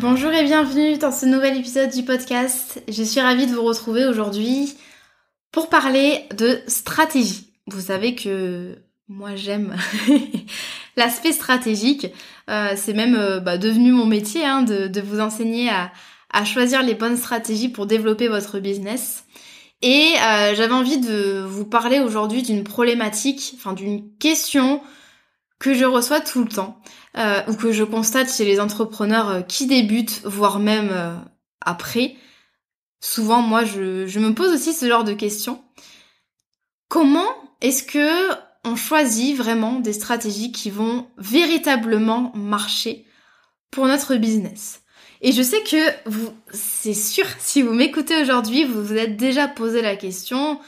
Bonjour et bienvenue dans ce nouvel épisode du podcast. Je suis ravie de vous retrouver aujourd'hui pour parler de stratégie. Vous savez que moi j'aime l'aspect stratégique. Euh, c'est même euh, bah, devenu mon métier hein, de, vous enseigner à, choisir les bonnes stratégies pour développer votre business. Et euh, j'avais envie de vous parler aujourd'hui d'une problématique, enfin d'une question que je reçois tout le temps euh, ou que je constate chez les entrepreneurs euh, qui débutent, voire même euh, après. Souvent, moi, je, je me pose aussi ce genre de questions. Comment est-ce que on choisit vraiment des stratégies qui vont véritablement marcher pour notre business? Et je sais que vous, c'est sûr, si vous m'écoutez aujourd'hui, vous vous êtes déjà posé la question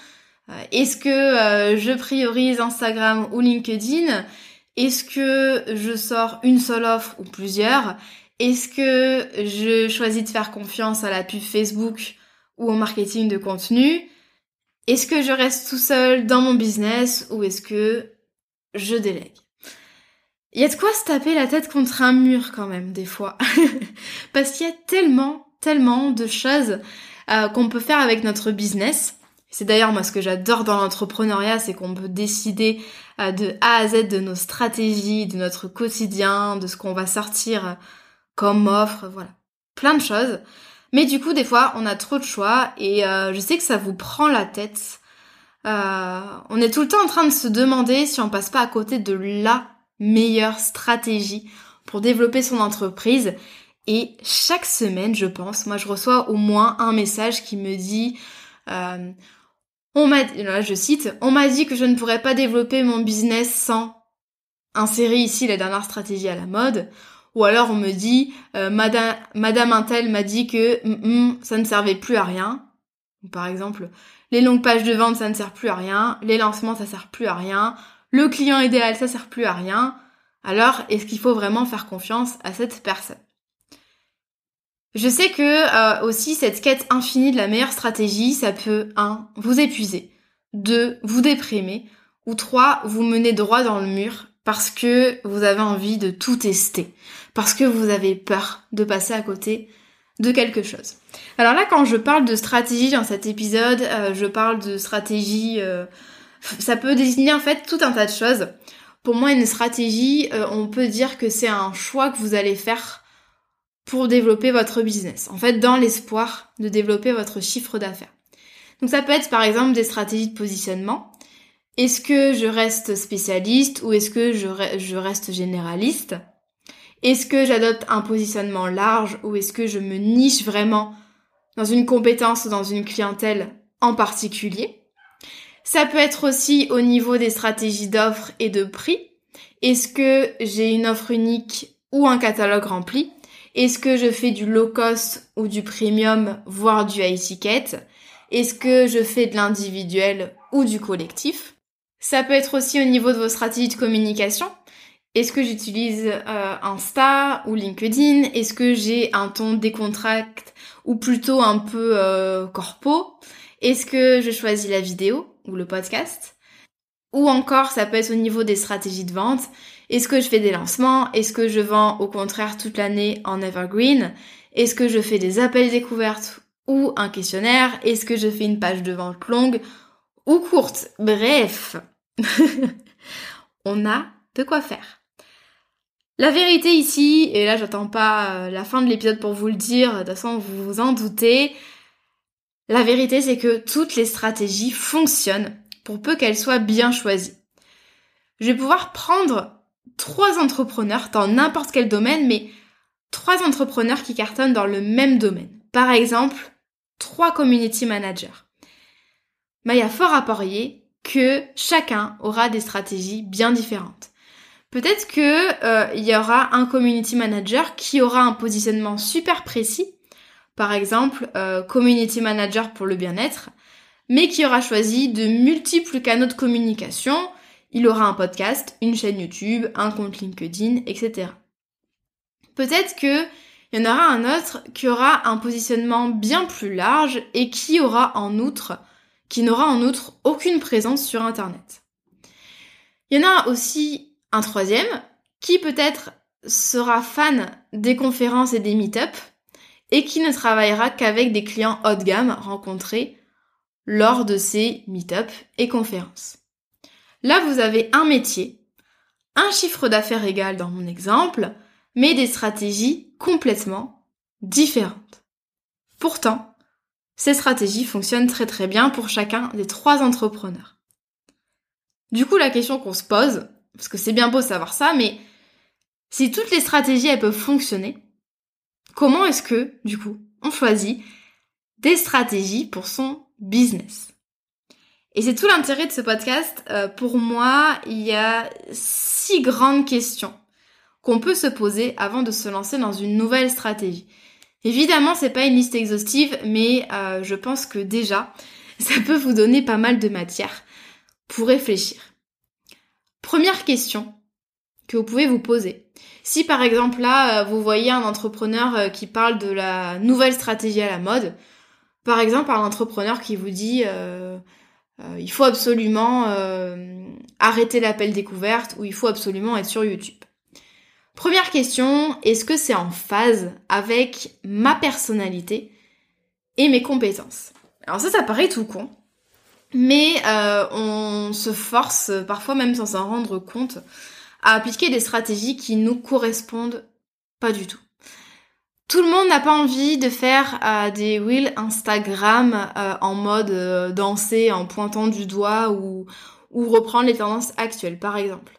est-ce que je priorise Instagram ou LinkedIn? Est-ce que je sors une seule offre ou plusieurs? Est-ce que je choisis de faire confiance à la pub Facebook ou au marketing de contenu? Est-ce que je reste tout seul dans mon business ou est-ce que je délègue? Il y a de quoi se taper la tête contre un mur quand même des fois. Parce qu'il y a tellement, tellement de choses euh, qu'on peut faire avec notre business. C'est d'ailleurs moi ce que j'adore dans l'entrepreneuriat, c'est qu'on peut décider euh, de A à Z de nos stratégies, de notre quotidien, de ce qu'on va sortir comme offre, voilà. Plein de choses. Mais du coup, des fois, on a trop de choix et euh, je sais que ça vous prend la tête. Euh, on est tout le temps en train de se demander si on passe pas à côté de la meilleure stratégie pour développer son entreprise. Et chaque semaine, je pense, moi je reçois au moins un message qui me dit on m'a, là je cite, on m'a dit que je ne pourrais pas développer mon business sans insérer ici la dernière stratégie à la mode. Ou alors on me dit, euh, Madame, Intel m'a dit que mm, mm, ça ne servait plus à rien. Par exemple, les longues pages de vente ça ne sert plus à rien, les lancements ça sert plus à rien, le client idéal ça sert plus à rien. Alors est-ce qu'il faut vraiment faire confiance à cette personne? Je sais que euh, aussi cette quête infinie de la meilleure stratégie, ça peut 1. vous épuiser, 2. vous déprimer, ou 3. vous mener droit dans le mur parce que vous avez envie de tout tester, parce que vous avez peur de passer à côté de quelque chose. Alors là, quand je parle de stratégie dans cet épisode, euh, je parle de stratégie, euh, ça peut désigner en fait tout un tas de choses. Pour moi, une stratégie, on peut dire que c'est un choix que vous allez faire pour développer votre business. En fait, dans l'espoir de développer votre chiffre d'affaires. Donc ça peut être par exemple des stratégies de positionnement. Est-ce que je reste spécialiste ou est-ce que je, reste généraliste? Est-ce que j'adopte un positionnement large ou est-ce que je me niche vraiment dans une compétence ou dans une clientèle en particulier? Ça peut être aussi au niveau des stratégies d'offres et de prix. Est-ce que j'ai une offre unique ou un catalogue rempli? Est-ce que je fais du low cost ou du premium, voire du high ticket? Est-ce que je fais de l'individuel ou du collectif? Ça peut être aussi au niveau de vos stratégies de communication. Est-ce que j'utilise euh, Insta ou LinkedIn? Est-ce que j'ai un ton décontracte ou plutôt un peu euh, corpo? Est-ce que je choisis la vidéo ou le podcast? Ou encore, ça peut être au niveau des stratégies de vente. Est-ce que je fais des lancements? Est-ce que je vends au contraire toute l'année en evergreen? Est-ce que je fais des appels découvertes ou un questionnaire? Est-ce que je fais une page de vente longue ou courte? Bref, on a de quoi faire. La vérité ici, et là j'attends pas euh, la fin de l'épisode pour vous le dire, de toute façon vous vous en doutez, la vérité c'est que toutes les stratégies fonctionnent pour peu qu'elles soient bien choisies. Je vais pouvoir prendre trois entrepreneurs dans n'importe quel domaine, mais trois entrepreneurs qui cartonnent dans le même domaine. Par exemple, trois community managers. Mais il y a fort à parier que chacun aura des stratégies bien différentes. Peut-être que euh, il y aura un community manager qui aura un positionnement super précis, par exemple euh, community manager pour le bien-être, mais qui aura choisi de multiples canaux de communication. Il aura un podcast, une chaîne YouTube, un compte LinkedIn, etc. Peut-être que il y en aura un autre qui aura un positionnement bien plus large et qui aura en outre, qui n'aura en outre aucune présence sur Internet. Il y en a aussi un troisième qui peut-être sera fan des conférences et des meet-up et qui ne travaillera qu'avec des clients haut de gamme rencontrés lors de ces meet-up et conférences. Là, vous avez un métier, un chiffre d'affaires égal dans mon exemple, mais des stratégies complètement différentes. Pourtant, ces stratégies fonctionnent très très bien pour chacun des trois entrepreneurs. Du coup, la question qu'on se pose, parce que c'est bien beau savoir ça, mais si toutes les stratégies elles peuvent fonctionner, comment est-ce que, du coup, on choisit des stratégies pour son business? Et c'est tout l'intérêt de ce podcast. Euh, pour moi, il y a six grandes questions qu'on peut se poser avant de se lancer dans une nouvelle stratégie. Évidemment, c'est pas une liste exhaustive, mais euh, je pense que déjà, ça peut vous donner pas mal de matière pour réfléchir. Première question que vous pouvez vous poser. Si par exemple là, euh, vous voyez un entrepreneur qui parle de la nouvelle stratégie à la mode, par exemple un entrepreneur qui vous dit il faut absolument arrêter l'appel découverte ou il faut absolument être sur YouTube. Première question, est-ce que c'est en phase avec ma personnalité et mes compétences? Alors ça, ça paraît tout con, mais euh, on se force, parfois même sans s'en rendre compte, à appliquer des stratégies qui nous correspondent pas du tout. Tout le monde n'a pas envie de faire euh, des reels Instagram euh, en mode danser en pointant du doigt ou, reprendre les tendances actuelles, par exemple.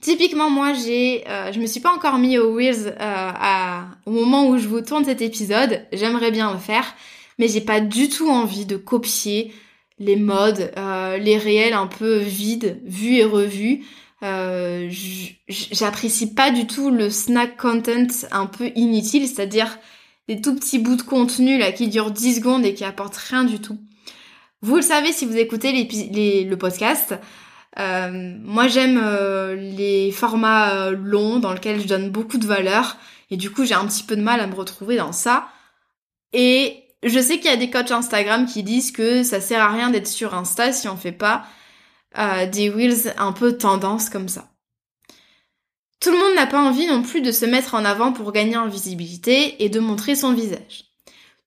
Typiquement, moi, j'ai, euh, je me suis pas encore mis au Reels euh, au moment où je vous tourne cet épisode. J'aimerais bien le faire, mais j'ai pas du tout envie de copier les modes, euh, les réels un peu vides, vus et revus. Euh, J'apprécie pas du tout le snack content un peu inutile, c'est-à-dire des tout petits bouts de contenu là qui durent 10 secondes et qui apportent rien du tout. Vous le savez si vous écoutez les, le podcast. Euh, moi j'aime euh, les formats euh, longs dans lesquels je donne beaucoup de valeur et du coup j'ai un petit peu de mal à me retrouver dans ça. Et je sais qu'il y a des coachs Instagram qui disent que ça sert à rien d'être sur Insta si on fait pas des wheels un peu tendance comme ça. Tout le monde n'a pas envie non plus de se mettre en avant pour gagner en visibilité et de montrer son visage.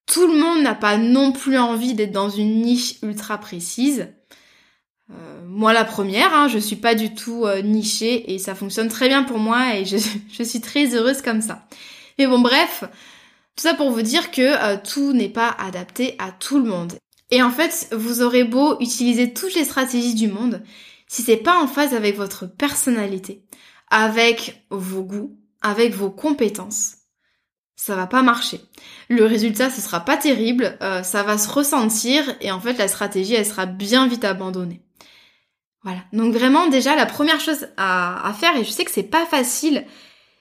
Tout le monde n'a pas non plus envie d'être dans une niche ultra précise. Euh, moi la première, hein, je suis pas du tout euh, nichée et ça fonctionne très bien pour moi et je, suis très heureuse comme ça. Mais bon bref, tout ça pour vous dire que euh, tout n'est pas adapté à tout le monde. Et en fait, vous aurez beau utiliser toutes les stratégies du monde, si c'est pas en phase avec votre personnalité, avec vos goûts, avec vos compétences, ça va pas marcher. Le résultat, ce sera pas terrible, ça va se ressentir et en fait la stratégie, elle sera bien vite abandonnée. Voilà. Donc vraiment, déjà, la première chose à, faire, et je sais que c'est pas facile,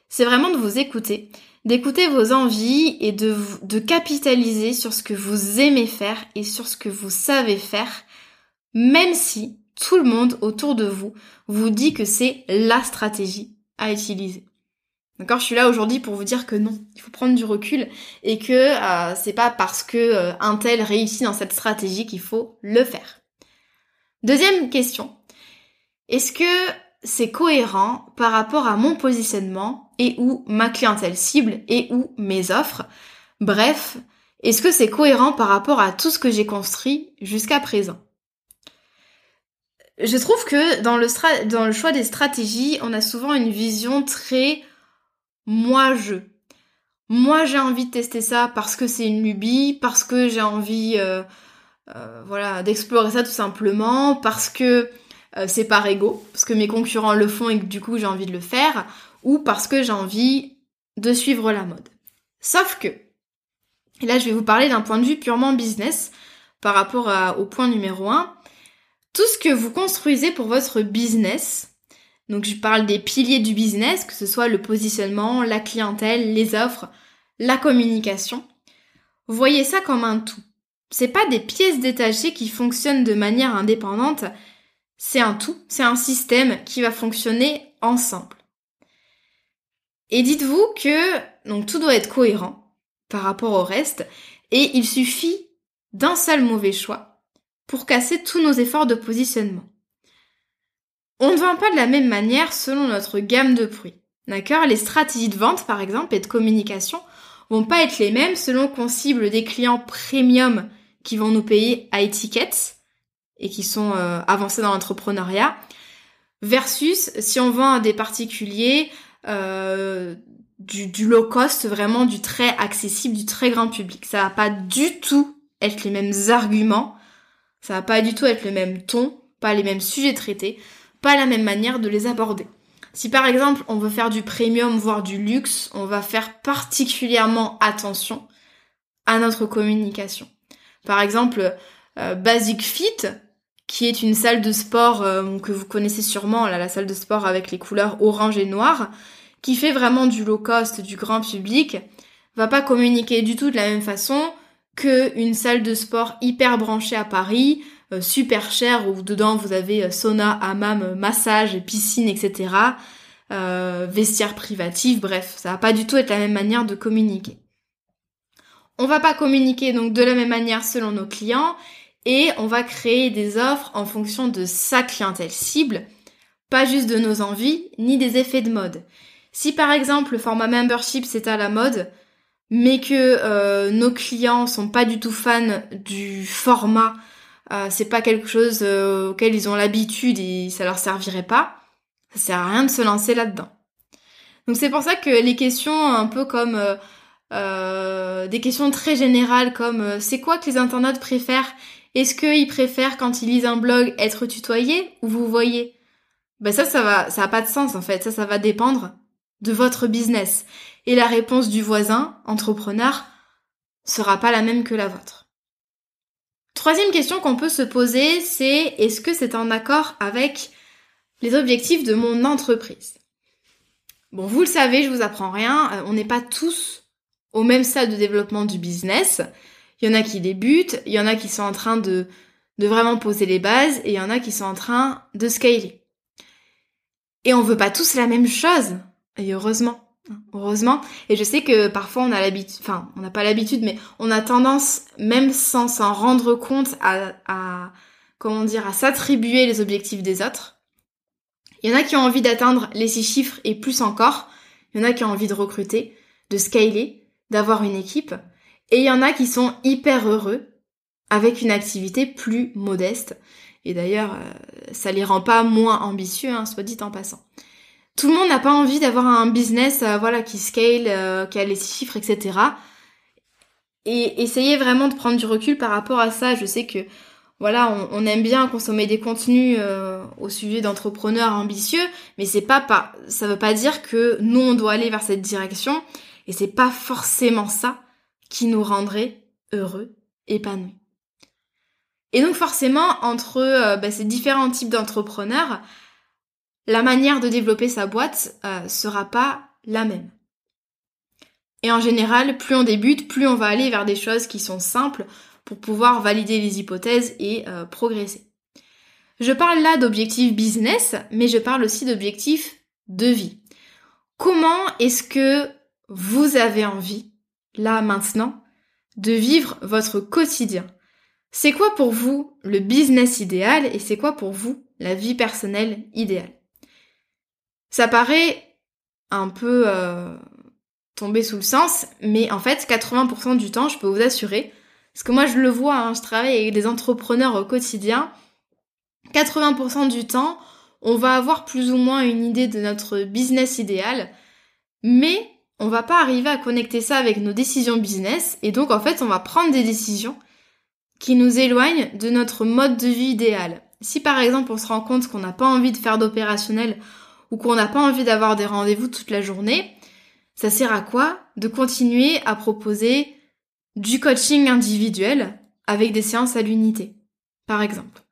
c'est vraiment de vous écouter, d'écouter vos envies et de, de capitaliser sur ce que vous aimez faire et sur ce que vous savez faire, même si tout le monde autour de vous vous dit que c'est la stratégie à utiliser. D'accord, je suis là aujourd'hui pour vous dire que non, il faut prendre du recul et que euh, c'est pas parce que euh, un tel réussit dans cette stratégie qu'il faut le faire. Deuxième question, Est-ce que c'est cohérent par rapport à mon positionnement et ou ma clientèle cible et ou mes offres. Bref, est-ce que c'est cohérent par rapport à tout ce que j'ai construit jusqu'à présent? Je trouve que dans le, choix des stratégies, on a souvent une vision très moi-je. Moi j'ai envie de tester ça parce que c'est une lubie, parce que j'ai envie euh, euh, voilà, d'explorer ça tout simplement, parce que euh, c'est par ego, parce que mes concurrents le font et que du coup j'ai envie de le faire, ou parce que j'ai envie de suivre la mode. Sauf que, et là je vais vous parler d'un point de vue purement business par rapport au point numéro 1, tout ce que vous construisez pour votre business, donc je parle des piliers du business, que ce soit le positionnement, la clientèle, les offres, la communication, voyez ça comme un tout. C'est pas des pièces détachées qui fonctionnent de manière indépendante, c'est un tout, c'est un système qui va fonctionner ensemble. Et dites-vous que donc tout doit être cohérent par rapport au reste et il suffit d'un seul mauvais choix pour casser tous nos efforts de positionnement. On ne vend pas de la même manière selon notre gamme de prix. D'accord? Les stratégies de vente par exemple et de communication vont pas être les mêmes selon qu'on cible des clients premium qui vont nous payer à étiquette et qui sont euh, avancés dans l'entrepreneuriat, versus si on vend à des particuliers euh, du, low cost, vraiment du très accessible, du très grand public. Ça va pas du tout être les mêmes arguments, ça va pas du tout être le même ton, pas les mêmes sujets traités, pas la même manière de les aborder. Si par exemple on veut faire du premium, voire du luxe, on va faire particulièrement attention à notre communication. Par exemple, euh, Basic Fit, qui est une salle de sport euh, que vous connaissez sûrement, là, la salle de sport avec les couleurs orange et noir, qui fait vraiment du low cost, du grand public, va pas communiquer du tout de la même façon que une salle de sport hyper branchée à Paris, euh, super chère, où dedans vous avez euh, sauna, hammam, massage, piscine, etc. Euh, vestiaire privatif, bref, ça va pas du tout être la même manière de communiquer. On va pas communiquer donc de la même manière selon nos clients et on va créer des offres en fonction de sa clientèle cible, pas juste de nos envies ni des effets de mode. Si par exemple le format membership c'est à la mode, mais que euh, nos clients sont pas du tout fans du format, euh, c'est pas quelque chose euh, auquel ils ont l'habitude et ça leur servirait pas, ça sert à rien de se lancer là-dedans. Donc c'est pour ça que les questions un peu comme des questions très générales comme c'est quoi que les internautes préfèrent est-ce qu'ils préfèrent quand ils lisent un blog être tutoyés ou vous voyez? Ben ça, ça va, ça a pas de sens en fait. Ça, ça va dépendre de votre business. Et la réponse du voisin, entrepreneur, sera pas la même que la vôtre. Troisième question qu'on peut se poser, c'est est-ce que c'est en accord avec les objectifs de mon entreprise? Bon, vous le savez, je vous apprends rien, euh, on n'est pas tous au même stade de développement du business. Il y en a qui débutent, il y en a qui sont en train de, de vraiment poser les bases, et il y en a qui sont en train de scaler. Et on veut pas tous la même chose. Et heureusement. Heureusement. Et je sais que parfois on a l'habitude, enfin, on n'a pas l'habitude, mais on a tendance, même sans s'en rendre compte, à, à, comment dire, à s'attribuer les objectifs des autres. Il y en a qui ont envie d'atteindre les six chiffres et plus encore. Il y en a qui ont envie de recruter, de scaler, d'avoir une équipe. Et il y en a qui sont hyper heureux avec une activité plus modeste. Et d'ailleurs, euh, ça les rend pas moins ambitieux, hein, soit dit en passant. Tout le monde n'a pas envie d'avoir un business euh, voilà, qui scale, euh, qui a les chiffres, etc. Et essayez vraiment de prendre du recul par rapport à ça. Je sais que voilà, on, aime bien consommer des contenus au sujet d'entrepreneurs ambitieux, mais c'est pas, pas ça veut pas dire que nous on doit aller vers cette direction. Et c'est pas forcément ça qui nous rendrait heureux, épanouis. Et donc forcément, entre euh, bah, ces différents types d'entrepreneurs, la manière de développer sa boîte euh, sera pas la même. Et en général, plus on débute, plus on va aller vers des choses qui sont simples pour pouvoir valider les hypothèses et euh, progresser. Je parle là d'objectifs business, mais je parle aussi d'objectifs de vie. Comment est-ce que vous avez envie là maintenant, de vivre votre quotidien. C'est quoi pour vous le business idéal et c'est quoi pour vous la vie personnelle idéale? Ça paraît un peu euh, tomber sous le sens, mais en fait 80% du temps, je peux vous assurer, parce que moi je le vois, hein, je travaille avec des entrepreneurs au quotidien, 80% du temps, on va avoir plus ou moins une idée de notre business idéal, mais on va pas arriver à connecter ça avec nos décisions business, et donc en fait on va prendre des décisions qui nous éloignent de notre mode de vie idéal. Si par exemple on se rend compte qu'on n'a pas envie de faire d'opérationnel ou qu'on n'a pas envie d'avoir des rendez-vous toute la journée, ça sert à quoi De continuer à proposer du coaching individuel avec des séances à l'unité, par exemple?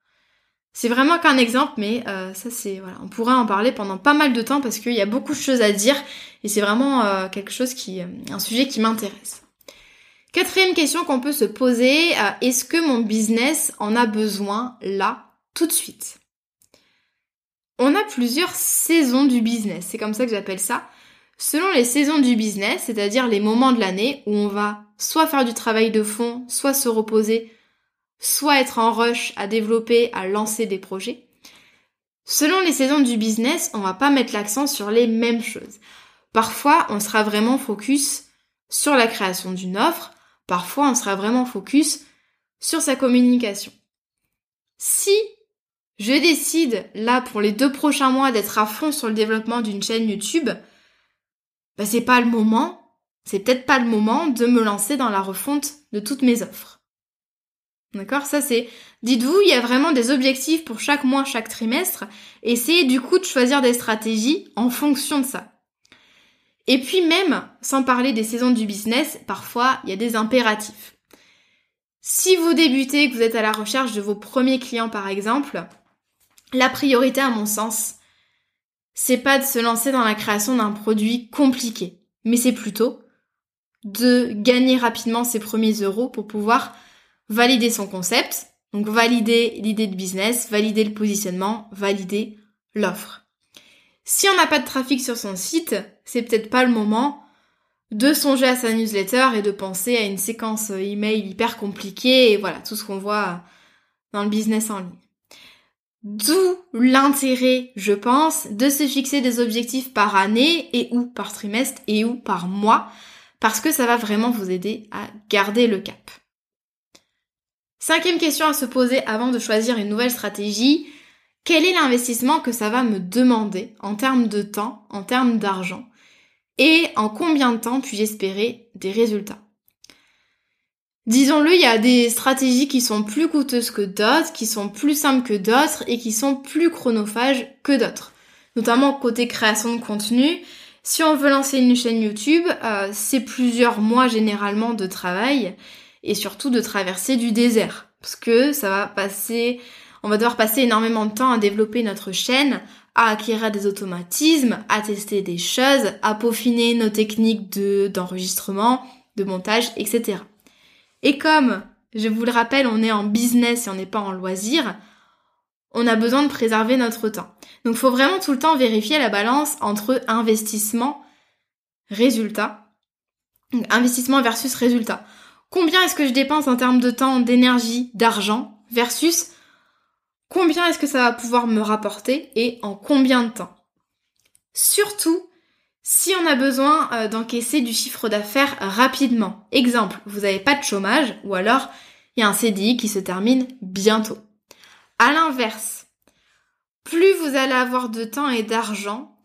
C'est vraiment qu'un exemple, mais euh, ça c'est voilà, on pourrait en parler pendant pas mal de temps parce qu'il y a beaucoup de choses à dire et c'est vraiment euh, quelque chose qui, euh, un sujet qui m'intéresse. Quatrième question qu'on peut se poser, est-ce que mon business en a besoin là, tout de suite? On a plusieurs saisons du business, c'est comme ça que j'appelle ça. Selon les saisons du business, c'est-à-dire les moments de l'année où on va soit faire du travail de fond, soit se reposer, soit être en rush à développer, à lancer des projets. Selon les saisons du business, on va pas mettre l'accent sur les mêmes choses. Parfois, on sera vraiment focus sur la création d'une offre, parfois on sera vraiment focus sur sa communication. Si je décide là pour les deux prochains mois d'être à fond sur le développement d'une chaîne YouTube, bah c'est pas le moment, c'est peut-être pas le moment de me lancer dans la refonte de toutes mes offres. D'accord? Ça c'est, dites-vous, il y a vraiment des objectifs pour chaque mois, chaque trimestre. Essayez du coup de choisir des stratégies en fonction de ça. Et puis même, sans parler des saisons du business, parfois il y a des impératifs. Si vous débutez, que vous êtes à la recherche de vos premiers clients par exemple, la priorité à mon sens, c'est pas de se lancer dans la création d'un produit compliqué, mais c'est plutôt de gagner rapidement ses premiers euros pour pouvoir valider son concept, donc valider l'idée de business, valider le positionnement, valider l'offre. Si on n'a pas de trafic sur son site, c'est peut-être pas le moment de songer à sa newsletter et de penser à une séquence email hyper compliquée et voilà, tout ce qu'on voit dans le business en ligne. D'où l'intérêt, je pense, de se fixer des objectifs par année et ou par trimestre et ou par mois, parce que ça va vraiment vous aider à garder le cap. Cinquième question à se poser avant de choisir une nouvelle stratégie. Quel est l'investissement que ça va me demander en termes de temps, en termes d'argent? Et en combien de temps puis-je espérer des résultats? Disons-le, il y a des stratégies qui sont plus coûteuses que d'autres, qui sont plus simples que d'autres et qui sont plus chronophages que d'autres. Notamment côté création de contenu. Si on veut lancer une chaîne YouTube, euh, c'est plusieurs mois généralement de travail et surtout de traverser du désert. Parce que ça va passer, on va devoir passer énormément de temps à développer notre chaîne, à acquérir des automatismes, à tester des choses, à peaufiner nos techniques de, d'enregistrement, de montage, etc. Et comme, je vous le rappelle, on est en business et on n'est pas en loisir, on a besoin de préserver notre temps. Donc il faut vraiment tout le temps vérifier la balance entre investissement, résultat. investissement versus résultat combien est-ce que je dépense en termes de temps, d'énergie, d'argent, versus combien est-ce que ça va pouvoir me rapporter et en combien de temps. Surtout si on a besoin euh, d'encaisser du chiffre d'affaires rapidement. Exemple, vous n'avez pas de chômage ou alors il y a un CDI qui se termine bientôt. À l'inverse, plus vous allez avoir de temps et d'argent,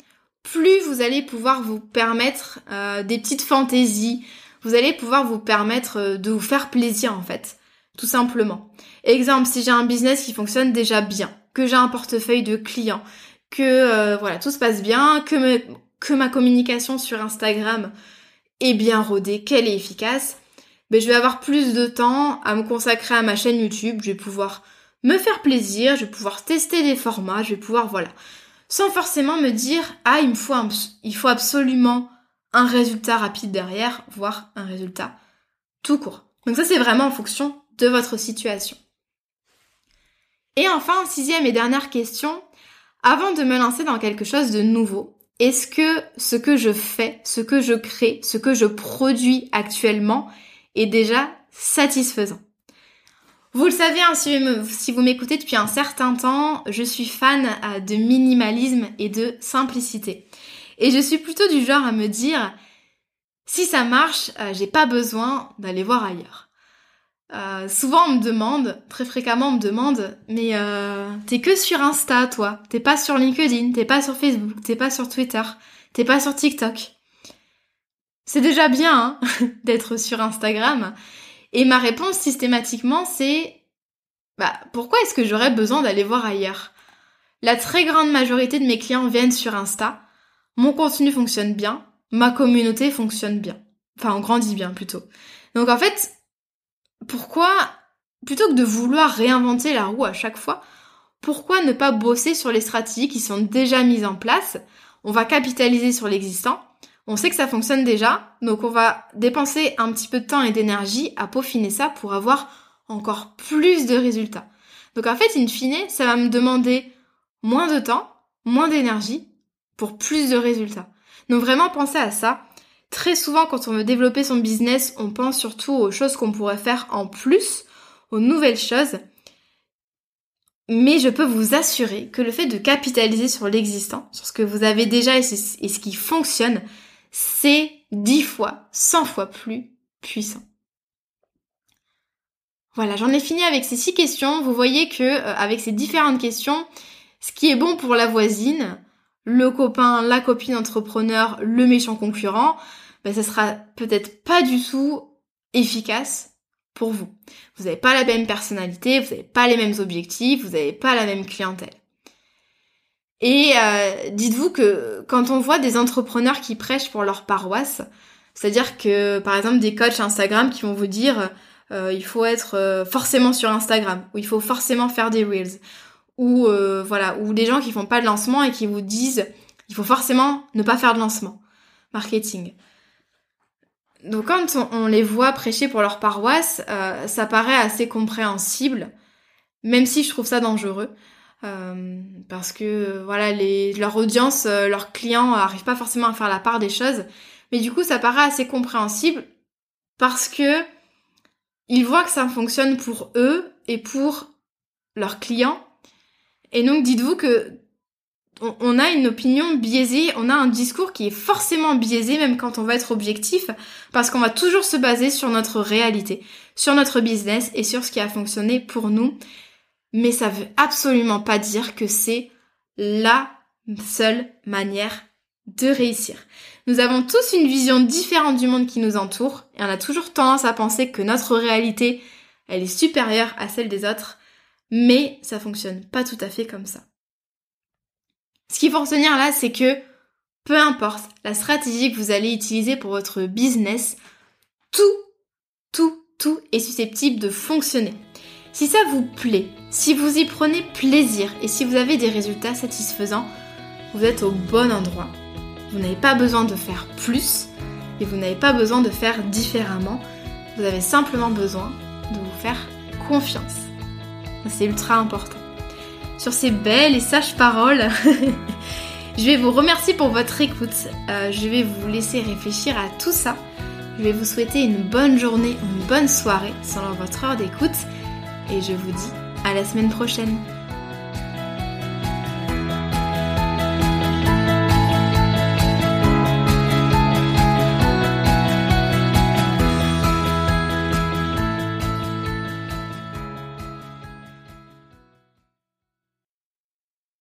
plus vous allez pouvoir vous permettre euh, des petites fantaisies, vous allez pouvoir vous permettre euh, de vous faire plaisir en fait, tout simplement. Exemple, si j'ai un business qui fonctionne déjà bien, que j'ai un portefeuille de clients, que euh, voilà, tout se passe bien, que, ma communication sur Instagram est bien rodée, qu'elle est efficace, ben, je vais avoir plus de temps à me consacrer à ma chaîne YouTube, je vais pouvoir me faire plaisir, je vais pouvoir tester des formats, je vais pouvoir, voilà, sans forcément me dire, ah, il me faut, il faut absolument un résultat rapide derrière, voire un résultat tout court. Donc ça, c'est vraiment en fonction de votre situation. Et enfin, sixième et dernière question, avant de me lancer dans quelque chose de nouveau, est-ce que ce que je fais, ce que je crée, ce que je produis actuellement est déjà satisfaisant? Vous le savez, hein, si vous m'écoutez depuis un certain temps, je suis fan euh, de minimalisme et de simplicité. Et je suis plutôt du genre à me dire, si ça marche, euh, j'ai pas besoin d'aller voir ailleurs. Euh, souvent on me demande, très fréquemment on me demande, mais euh, t'es que sur Insta toi, t'es pas sur LinkedIn, t'es pas sur Facebook, t'es pas sur Twitter, t'es pas sur TikTok. C'est déjà bien hein, d'être sur Instagram. Et ma réponse systématiquement c'est, bah pourquoi est-ce que j'aurais besoin d'aller voir ailleurs? La très grande majorité de mes clients viennent sur Insta, mon contenu fonctionne bien, ma communauté fonctionne bien. Enfin on grandit bien plutôt. Donc en fait, pourquoi, plutôt que de vouloir réinventer la roue à chaque fois, pourquoi ne pas bosser sur les stratégies qui sont déjà mises en place? On va capitaliser sur l'existant. On sait que ça fonctionne déjà, donc on va dépenser un petit peu de temps et d'énergie à peaufiner ça pour avoir encore plus de résultats. Donc en fait, in fine, ça va me demander moins de temps, moins d'énergie pour plus de résultats. Donc vraiment pensez à ça. Très souvent, quand on veut développer son business, on pense surtout aux choses qu'on pourrait faire en plus, aux nouvelles choses. Mais je peux vous assurer que le fait de capitaliser sur l'existant, sur ce que vous avez déjà et ce qui fonctionne, c'est 10 fois, 100 fois plus puissant. Voilà, j'en ai fini avec ces six questions. Vous voyez que euh, avec ces différentes questions, ce qui est bon pour la voisine, le copain, la copine entrepreneur, le méchant concurrent, ben, ça sera peut-être pas du tout efficace pour vous. Vous n'avez pas la même personnalité, vous n'avez pas les mêmes objectifs, vous n'avez pas la même clientèle. Et euh, dites-vous que quand on voit des entrepreneurs qui prêchent pour leur paroisse, c'est-à-dire que par exemple des coachs Instagram qui vont vous dire euh, il faut être euh, forcément sur Instagram ou il faut forcément faire des reels ou voilà ou des gens qui font pas de lancement et qui vous disent il faut forcément ne pas faire de lancement marketing. Donc quand on, les voit prêcher pour leur paroisse, euh, ça paraît assez compréhensible, même si je trouve ça dangereux. Euh, parce que voilà, les, leur audience, euh, leurs clients arrivent pas forcément à faire la part des choses. Mais du coup, ça paraît assez compréhensible parce que ils voient que ça fonctionne pour eux et pour leurs clients. Et donc, dites-vous que on a une opinion biaisée, on a un discours qui est forcément biaisé même quand on va être objectif, parce qu'on va toujours se baser sur notre réalité, sur notre business et sur ce qui a fonctionné pour nous. Mais ça veut absolument pas dire que c'est la seule manière de réussir. Nous avons tous une vision différente du monde qui nous entoure et on a toujours tendance à penser que notre réalité, elle est supérieure à celle des autres, mais ça fonctionne pas tout à fait comme ça. Ce qu'il faut retenir là, c'est que peu importe la stratégie que vous allez utiliser pour votre business, tout, tout, tout est susceptible de fonctionner. Si ça vous plaît, si vous y prenez plaisir et si vous avez des résultats satisfaisants, vous êtes au bon endroit. Vous n'avez pas besoin de faire plus et vous n'avez pas besoin de faire différemment. Vous avez simplement besoin de vous faire confiance. C'est ultra important sur ces belles et sages paroles. je vais vous remercier pour votre écoute. Euh, je vais vous laisser réfléchir à tout ça. Je vais vous souhaiter une bonne journée, une bonne soirée selon votre heure d'écoute. Et je vous dis à la semaine prochaine.